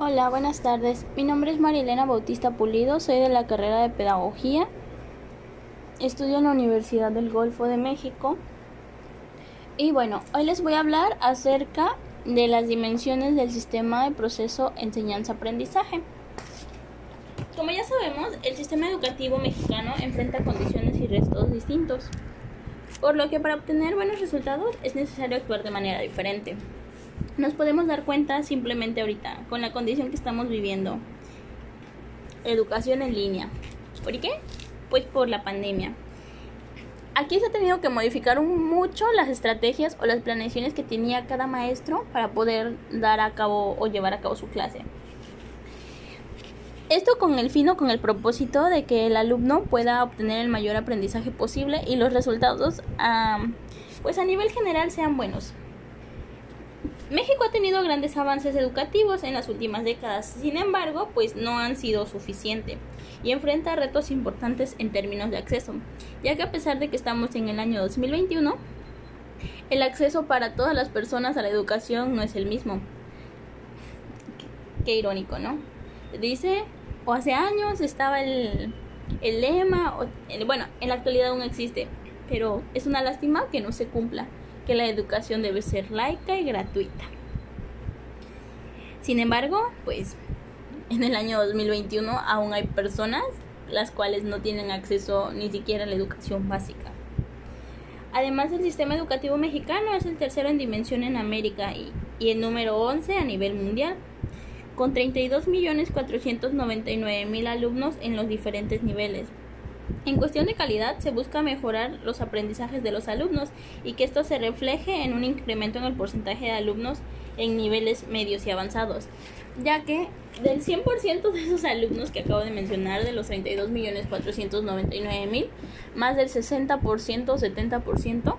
Hola, buenas tardes. Mi nombre es Marilena Bautista Pulido, soy de la carrera de Pedagogía. Estudio en la Universidad del Golfo de México. Y bueno, hoy les voy a hablar acerca de las dimensiones del sistema de proceso enseñanza-aprendizaje. Como ya sabemos, el sistema educativo mexicano enfrenta condiciones y retos distintos, por lo que para obtener buenos resultados es necesario actuar de manera diferente nos podemos dar cuenta simplemente ahorita con la condición que estamos viviendo. Educación en línea. ¿Por qué? Pues por la pandemia. Aquí se ha tenido que modificar mucho las estrategias o las planeaciones que tenía cada maestro para poder dar a cabo o llevar a cabo su clase. Esto con el fin o con el propósito de que el alumno pueda obtener el mayor aprendizaje posible y los resultados pues a nivel general sean buenos. México ha tenido grandes avances educativos en las últimas décadas, sin embargo, pues no han sido suficientes y enfrenta retos importantes en términos de acceso, ya que a pesar de que estamos en el año 2021, el acceso para todas las personas a la educación no es el mismo. Qué, irónico, ¿no? Dice, o hace años estaba el, el lema, bueno, en la actualidad aún existe, pero es una lástima que no se cumpla que la educación debe ser laica y gratuita. Sin embargo, pues en el año 2021 aún hay personas las cuales no tienen acceso ni siquiera a la educación básica. Además, el sistema educativo mexicano es el tercero en dimensión en América y, y el número 11 a nivel mundial, con 32.499.000 alumnos en los diferentes niveles. En cuestión de calidad, se busca mejorar los aprendizajes de los alumnos y que esto se refleje en un incremento en el porcentaje de alumnos en niveles medios y avanzados, ya que del 100% de esos alumnos que acabo de mencionar, de los 32.499.000, más del 60% o 70%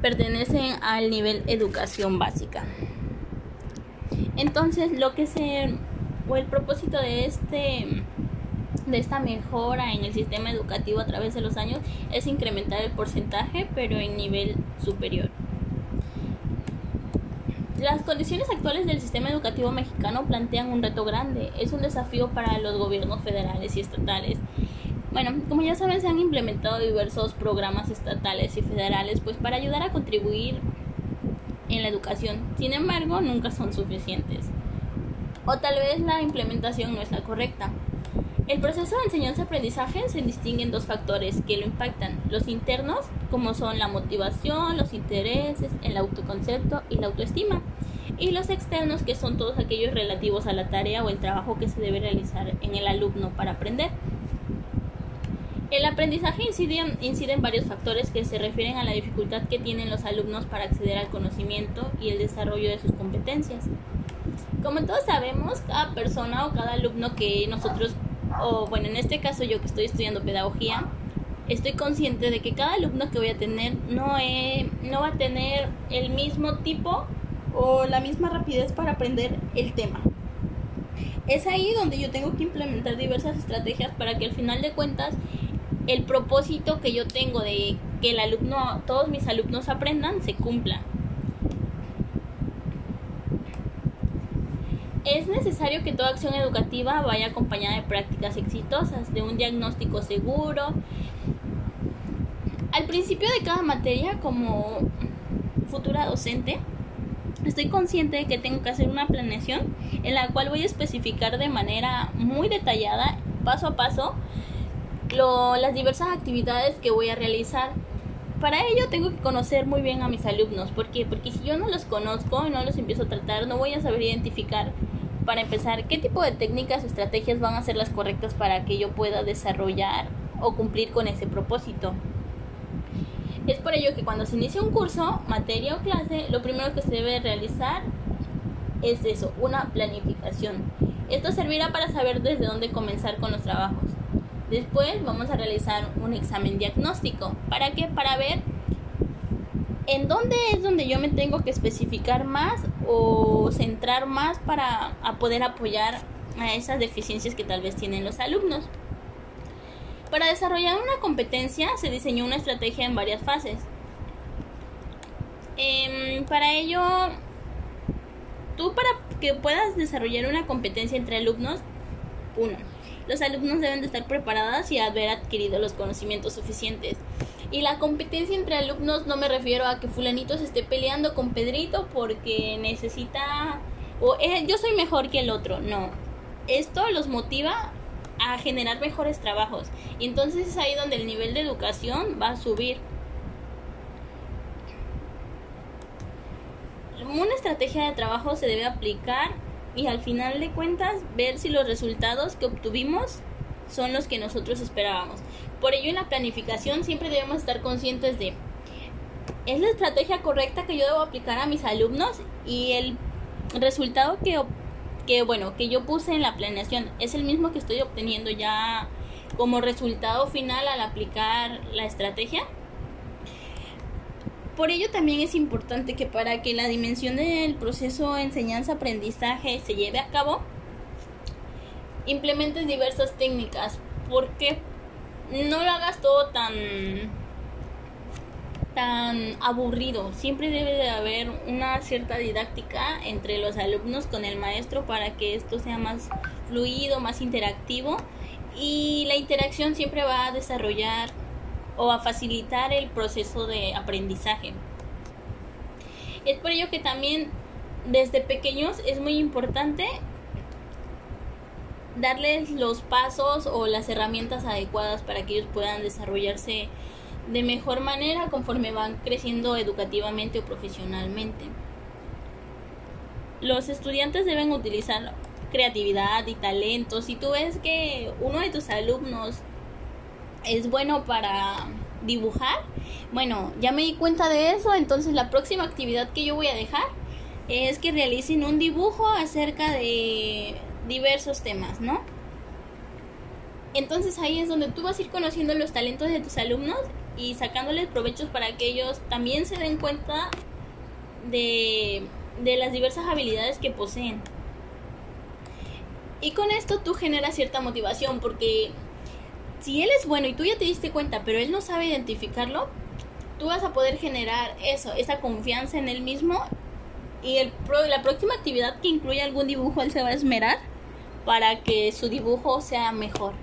pertenecen al nivel educación básica. Entonces, lo que se o el propósito de este de esta mejora en el sistema educativo a través de los años es incrementar el porcentaje, pero en nivel superior. Las condiciones actuales del sistema educativo mexicano plantean un reto grande, es un desafío para los gobiernos federales y estatales. Bueno, como ya saben, se han implementado diversos programas estatales y federales pues para ayudar a contribuir en la educación. Sin embargo, nunca son suficientes. O tal vez la implementación no es la correcta. El proceso de enseñanza-aprendizaje se distingue en dos factores que lo impactan, los internos, como son la motivación, los intereses, el autoconcepto y la autoestima, y los externos, que son todos aquellos relativos a la tarea o el trabajo que se debe realizar en el alumno para aprender. El aprendizaje incide, incide, en varios factores que se refieren a la dificultad que tienen los alumnos para acceder al conocimiento y el desarrollo de sus competencias. Como todos sabemos, cada persona o cada alumno que nosotros o bueno, en este caso yo que estoy estudiando pedagogía, estoy consciente de que cada alumno que voy a tener no, no va a tener el mismo tipo o la misma rapidez para aprender el tema. Es ahí donde yo tengo que implementar diversas estrategias para que al final de cuentas el propósito que yo tengo de que el alumno, todos mis alumnos aprendan, se cumpla. Es necesario que toda acción educativa vaya acompañada de prácticas exitosas, de un diagnóstico seguro. Al principio de cada materia, como futura docente, estoy consciente de que tengo que hacer una planeación en la cual voy a especificar de manera muy detallada, paso a paso, las diversas actividades que voy a realizar. Para ello tengo que conocer muy bien a mis alumnos. ¿Por qué? Porque si yo no los conozco y no los empiezo a tratar, no voy a saber identificar para empezar, ¿qué tipo de técnicas o estrategias van a ser las correctas para que yo pueda desarrollar o cumplir con ese propósito? Es por ello que cuando se inicia un curso, materia o clase, lo primero que se debe realizar es eso, una planificación. Esto servirá para saber desde dónde comenzar con los trabajos. Después vamos a realizar un examen diagnóstico. ¿Para qué? Para ver en dónde es donde yo me tengo que especificar más o centrar más para poder apoyar a esas deficiencias que tal vez tienen los alumnos. Para desarrollar una competencia se diseñó una estrategia en varias fases. Em, para ello tú para que puedas desarrollar una competencia entre alumnos, uno, los alumnos deben de estar preparados y haber adquirido los conocimientos suficientes. Y la competencia entre alumnos no me refiero a que fulanito se esté peleando con Pedrito porque necesita o eh, yo soy mejor que el otro, no. Esto los motiva a generar mejores trabajos y entonces es ahí donde el nivel de educación va a subir. Una estrategia de trabajo se debe aplicar y al final de cuentas ver si los resultados que obtuvimos son los que nosotros esperábamos. Por ello en la planificación siempre debemos estar conscientes de es la estrategia correcta que yo debo aplicar a mis alumnos y el resultado que, que bueno que yo puse en la planeación es el mismo que estoy obteniendo ya como resultado final al aplicar la estrategia. Por ello también es importante que para que la dimensión del proceso enseñanza-aprendizaje se lleve a cabo, implementes diversas técnicas, porque no lo hagas todo tan tan aburrido. Siempre debe de haber una cierta didáctica entre los alumnos con el maestro para que esto sea más fluido, más interactivo y la interacción siempre va a desarrollar o a facilitar el proceso de aprendizaje. Es por ello que también desde pequeños es muy importante darles los pasos o las herramientas adecuadas para que ellos puedan desarrollarse de mejor manera conforme van creciendo educativamente o profesionalmente. Los estudiantes deben utilizar creatividad y talento. Si tú ves que uno de tus alumnos es bueno para dibujar. Bueno, ya me di cuenta de eso, entonces la próxima actividad que yo voy a dejar es que realicen un dibujo acerca de diversos temas, ¿no? Entonces ahí es donde tú vas a ir conociendo los talentos de tus alumnos y sacándoles provechos para que ellos también se den cuenta de, de las diversas habilidades que poseen. Y con esto tú generas cierta motivación porque si él es bueno y tú ya te diste cuenta, pero él no sabe identificarlo, tú vas a poder generar eso, esa confianza en él mismo y el la próxima actividad que incluya algún dibujo, él se va a esmerar para que su dibujo sea mejor.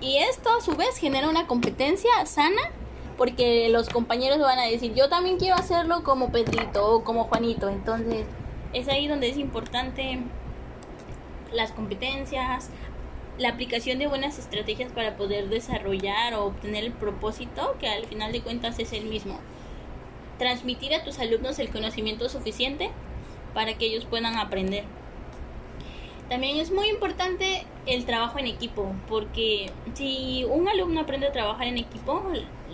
Y esto a su vez genera una competencia sana porque los compañeros van a decir, yo también quiero hacerlo como Pedrito o como Juanito. Entonces es ahí donde es importante las competencias, la aplicación de buenas estrategias para poder desarrollar o obtener el propósito, que al final de cuentas es el mismo. Transmitir a tus alumnos el conocimiento suficiente para que ellos puedan aprender. También es muy importante el trabajo en equipo, porque si un alumno aprende a trabajar en equipo,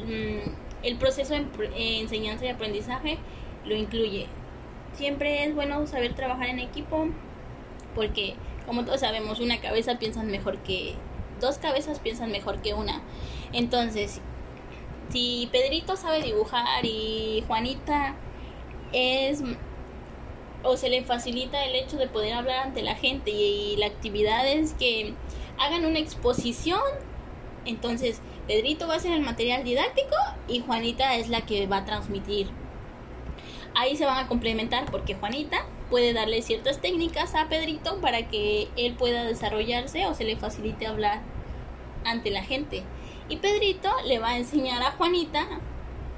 mm, el proceso de enseñanza y aprendizaje lo incluye. Siempre es bueno saber trabajar en equipo porque como todos sabemos, una cabeza piensa mejor que dos cabezas piensan mejor que una. Entonces, si Pedrito sabe dibujar y Juanita es o se le facilita el hecho de poder hablar ante la gente y, la actividad es que hagan una exposición, entonces Pedrito va a ser el material didáctico y Juanita es la que va a transmitir. Ahí se van a complementar porque Juanita puede darle ciertas técnicas a Pedrito para que él pueda desarrollarse o se le facilite hablar ante la gente. Y Pedrito le va a enseñar a Juanita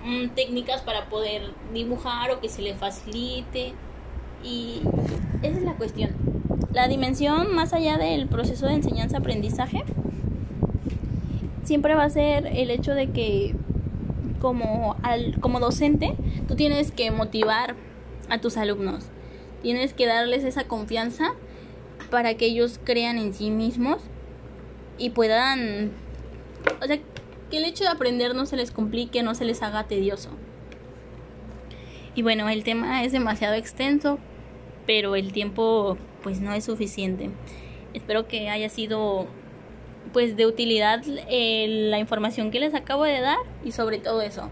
mm, técnicas para poder dibujar o que se le facilite. Y esa es la cuestión. La dimensión más allá del proceso de enseñanza-aprendizaje siempre va a ser el hecho de que como, al, como docente tú tienes que motivar a tus alumnos Tienes que darles esa confianza para que ellos crean en sí mismos y puedan... O sea, que el hecho de aprender no se les complique, no se les haga tedioso. Y bueno, el tema es demasiado extenso, pero el tiempo pues no es suficiente. Espero que haya sido pues de utilidad eh, la información que les acabo de dar y sobre todo eso.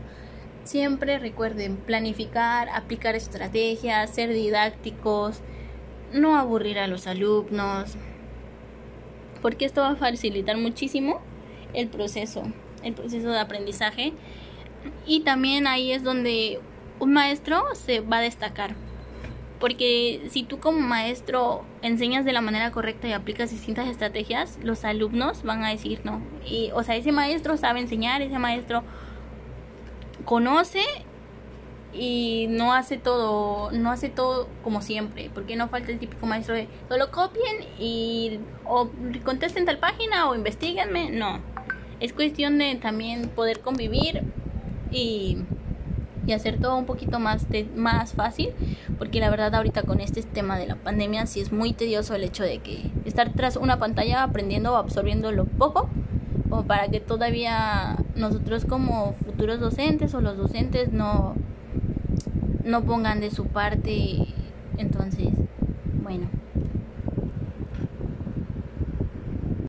Siempre recuerden planificar, aplicar estrategias, ser didácticos, no aburrir a los alumnos, porque esto va a facilitar muchísimo el proceso, el proceso de aprendizaje. Y también ahí es donde un maestro se va a destacar, porque si tú como maestro enseñas de la manera correcta y aplicas distintas estrategias, los alumnos van a decir no. Y, o sea, ese maestro sabe enseñar, ese maestro conoce y no hace todo, no hace todo como siempre, porque no falta el típico maestro de solo copien y o contesten tal página o investiguenme, no. Es cuestión de también poder convivir y, y hacer todo un poquito más, más fácil, porque la verdad ahorita con este tema de la pandemia sí es muy tedioso el hecho de que estar tras una pantalla aprendiendo o absorbiendo lo poco, o para que todavía nosotros como futuros docentes o los docentes no no pongan de su parte. Entonces, bueno.